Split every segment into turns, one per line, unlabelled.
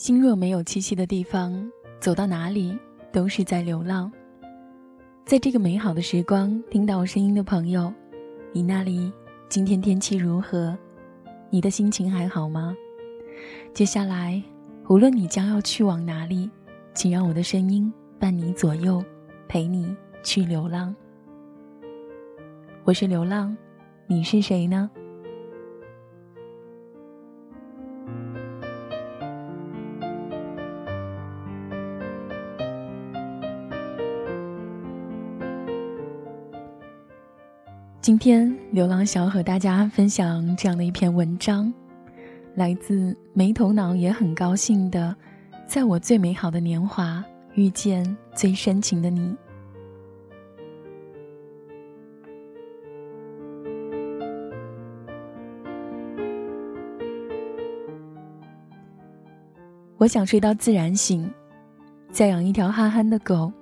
心若没有栖息的地方，走到哪里都是在流浪。在这个美好的时光，听到我声音的朋友，你那里今天天气如何？你的心情还好吗？接下来，无论你将要去往哪里，请让我的声音伴你左右，陪你去流浪。我是流浪，你是谁呢？今天，流浪想要和大家分享这样的一篇文章，来自没头脑也很高兴的，在我最美好的年华遇见最深情的你。我想睡到自然醒，再养一条憨憨的狗，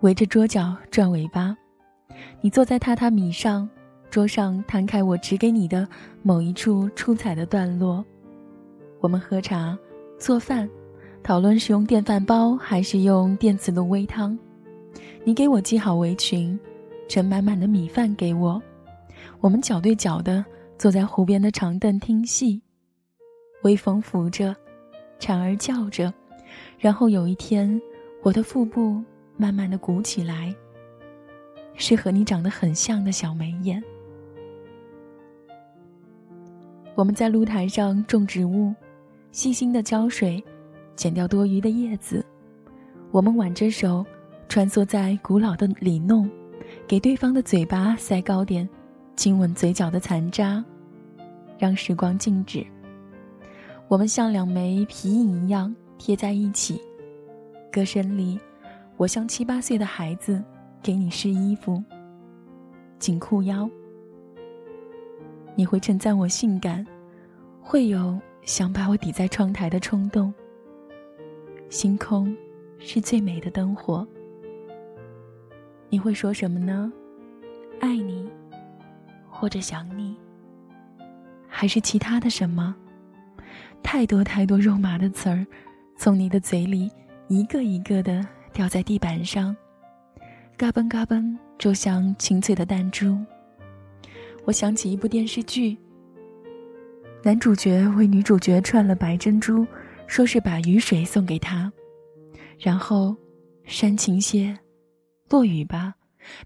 围着桌角转尾巴。你坐在榻榻米上，桌上摊开我指给你的某一处出彩的段落。我们喝茶、做饭，讨论是用电饭煲还是用电磁炉煨汤。你给我系好围裙，盛满满的米饭给我。我们脚对脚的坐在湖边的长凳听戏，微风拂着，蝉儿叫着。然后有一天，我的腹部慢慢的鼓起来。是和你长得很像的小眉眼。我们在露台上种植物，细心的浇水，剪掉多余的叶子。我们挽着手，穿梭在古老的里弄，给对方的嘴巴塞糕点，亲吻嘴角的残渣，让时光静止。我们像两枚皮影一样贴在一起。歌声里，我像七八岁的孩子。给你试衣服，紧裤腰。你会称赞我性感，会有想把我抵在窗台的冲动。星空是最美的灯火。你会说什么呢？爱你，或者想你，还是其他的什么？太多太多肉麻的词儿，从你的嘴里一个一个的掉在地板上。嘎嘣嘎嘣，就像清脆的弹珠。我想起一部电视剧，男主角为女主角串了白珍珠，说是把雨水送给她，然后煽情些，落雨吧，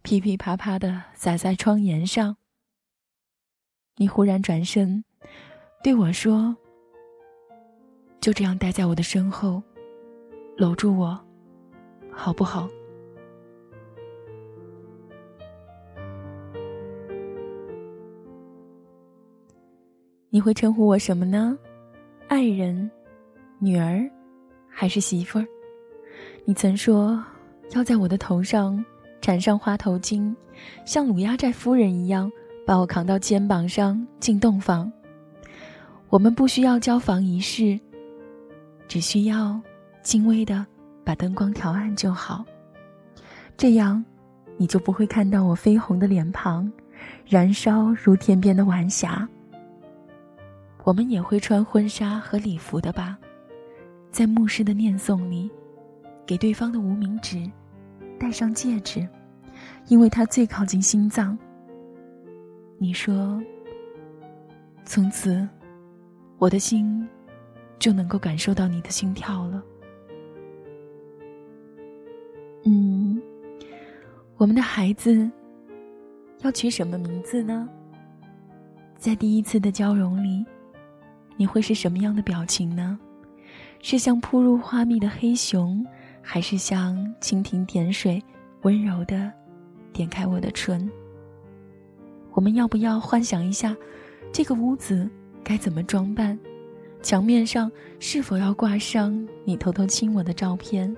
噼噼啪啪的洒在窗沿上。你忽然转身，对我说：“就这样待在我的身后，搂住我，好不好？”你会称呼我什么呢？爱人、女儿，还是媳妇儿？你曾说要在我的头上缠上花头巾，像鲁压寨夫人一样把我扛到肩膀上进洞房。我们不需要交房仪式，只需要轻微的把灯光调暗就好。这样，你就不会看到我绯红的脸庞，燃烧如天边的晚霞。我们也会穿婚纱和礼服的吧，在牧师的念诵里，给对方的无名指戴上戒指，因为它最靠近心脏。你说，从此，我的心就能够感受到你的心跳了。嗯，我们的孩子要取什么名字呢？在第一次的交融里。你会是什么样的表情呢？是像扑入花蜜的黑熊，还是像蜻蜓点水，温柔的点开我的唇？我们要不要幻想一下，这个屋子该怎么装扮？墙面上是否要挂上你偷偷亲我的照片？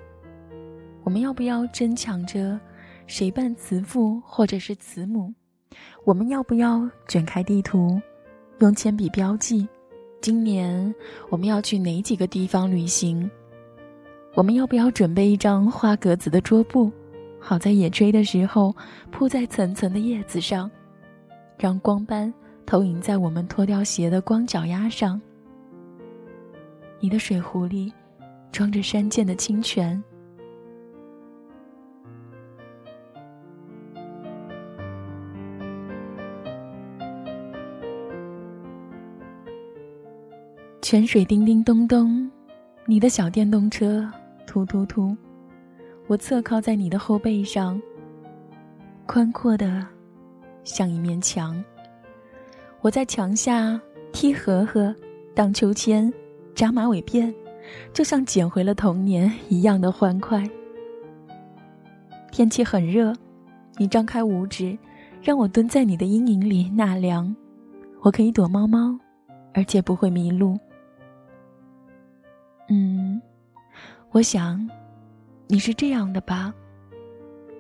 我们要不要争抢着谁扮慈父或者是慈母？我们要不要卷开地图，用铅笔标记？今年我们要去哪几个地方旅行？我们要不要准备一张花格子的桌布，好在野炊的时候铺在层层的叶子上，让光斑投影在我们脱掉鞋的光脚丫上？你的水壶里装着山涧的清泉。泉水叮叮咚咚，你的小电动车突突突，我侧靠在你的后背上，宽阔的像一面墙。我在墙下踢河河、荡秋千、扎马尾辫，就像捡回了童年一样的欢快。天气很热，你张开五指，让我蹲在你的阴影里纳凉，我可以躲猫猫，而且不会迷路。嗯，我想，你是这样的吧？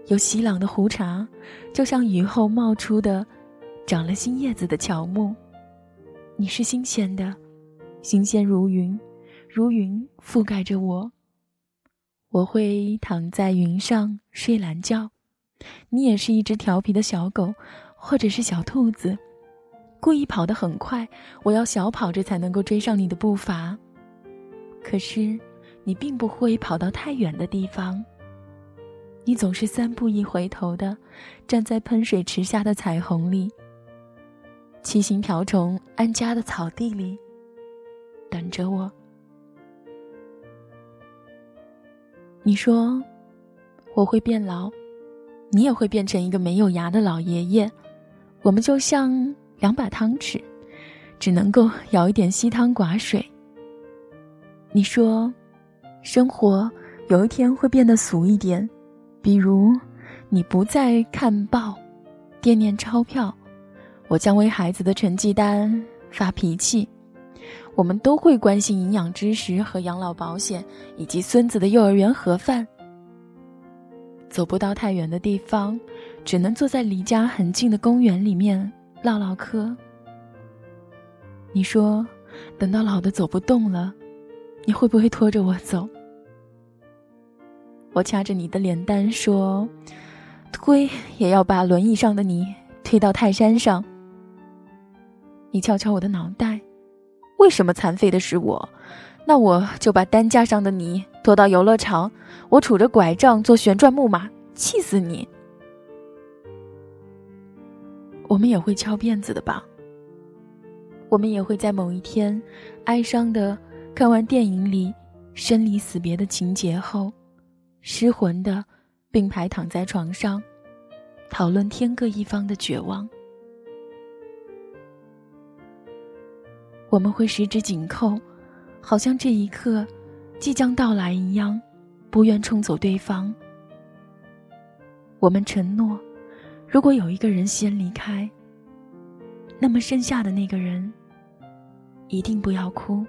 有熙朗的胡茬，就像雨后冒出的、长了新叶子的乔木。你是新鲜的，新鲜如云，如云覆盖着我。我会躺在云上睡懒觉。你也是一只调皮的小狗，或者是小兔子，故意跑得很快。我要小跑着才能够追上你的步伐。可是，你并不会跑到太远的地方。你总是三步一回头的，站在喷水池下的彩虹里，七星瓢虫安家的草地里，等着我。你说，我会变老，你也会变成一个没有牙的老爷爷。我们就像两把汤匙，只能够舀一点稀汤寡水。你说，生活有一天会变得俗一点，比如，你不再看报，惦念钞票，我将为孩子的成绩单发脾气，我们都会关心营养知识和养老保险，以及孙子的幼儿园盒饭。走不到太远的地方，只能坐在离家很近的公园里面唠唠嗑。你说，等到老的走不动了。你会不会拖着我走？我掐着你的脸蛋说：“推也要把轮椅上的你推到泰山上。”你敲敲我的脑袋：“为什么残废的是我？那我就把担架上的你拖到游乐场，我杵着拐杖做旋转木马，气死你！”我们也会翘辫子的吧？我们也会在某一天，哀伤的。看完电影里生离死别的情节后，失魂的并排躺在床上，讨论天各一方的绝望。我们会十指紧扣，好像这一刻即将到来一样，不愿冲走对方。我们承诺，如果有一个人先离开，那么剩下的那个人一定不要哭。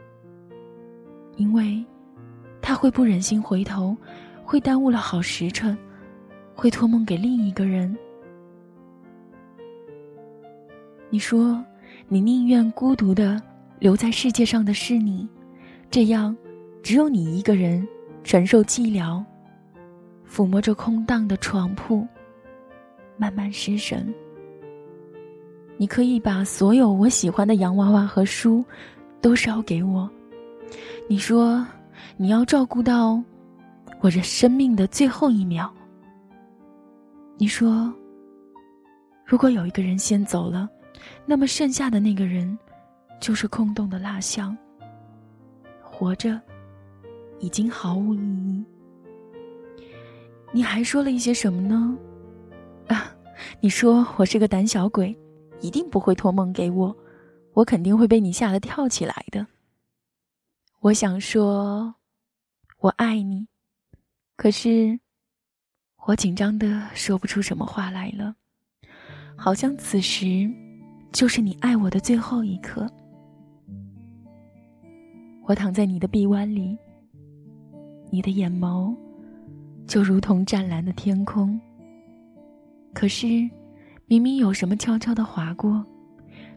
因为，他会不忍心回头，会耽误了好时辰，会托梦给另一个人。你说，你宁愿孤独的留在世界上的是你，这样，只有你一个人承受寂寥，抚摸着空荡的床铺，慢慢失神。你可以把所有我喜欢的洋娃娃和书，都烧给我。你说，你要照顾到我这生命的最后一秒。你说，如果有一个人先走了，那么剩下的那个人就是空洞的蜡像。活着已经毫无意义。你还说了一些什么呢？啊，你说我是个胆小鬼，一定不会托梦给我，我肯定会被你吓得跳起来的。我想说，我爱你，可是我紧张的说不出什么话来了，好像此时就是你爱我的最后一刻。我躺在你的臂弯里，你的眼眸就如同湛蓝的天空，可是明明有什么悄悄的划过，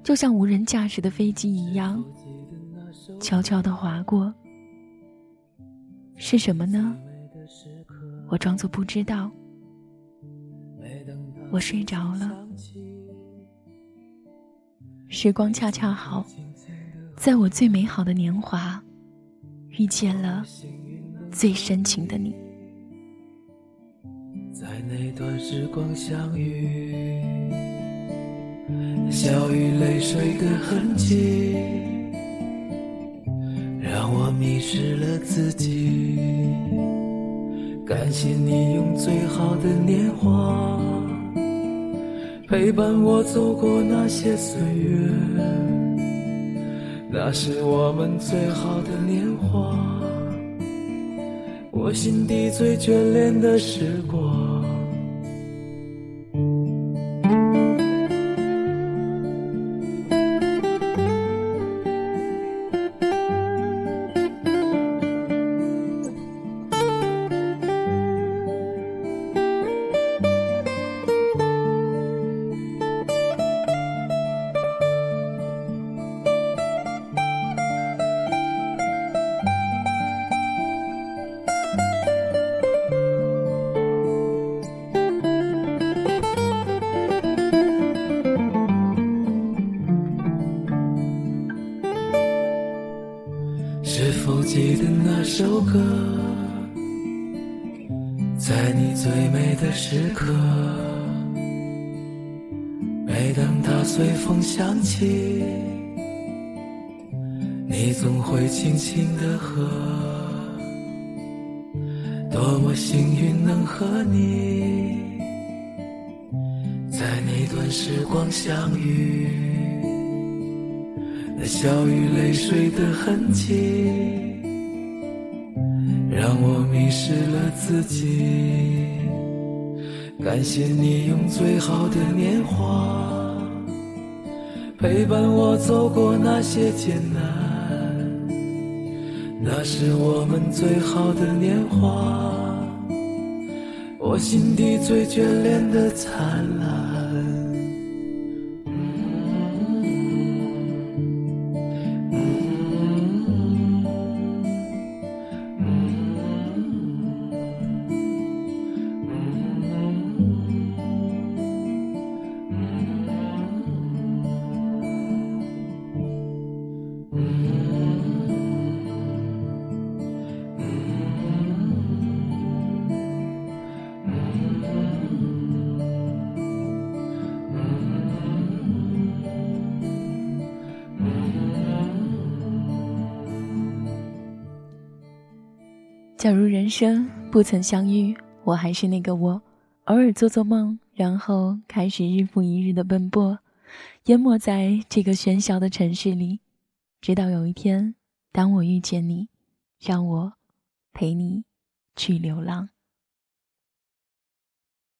就像无人驾驶的飞机一样。悄悄的划过，是什么呢？我装作不知道。我睡着了，时光恰恰好，在我最美好的年华，遇见了最深情的你。
在那段时光相遇，笑与泪水的痕迹，我迷失了自己。感谢你用最好的年华，陪伴我走过那些岁月，那是我们最好的年华，我心底最眷恋的时光。随风响起，你总会轻轻的和。多么幸运能和你，在那段时光相遇，那笑与泪水的痕迹。让我迷失了自己。感谢你用最好的年华陪伴我走过那些艰难，那是我们最好的年华，我心底最眷恋的灿烂。
假如人生不曾相遇，我还是那个我，偶尔做做梦，然后开始日复一日的奔波，淹没在这个喧嚣的城市里，直到有一天，当我遇见你，让我陪你去流浪。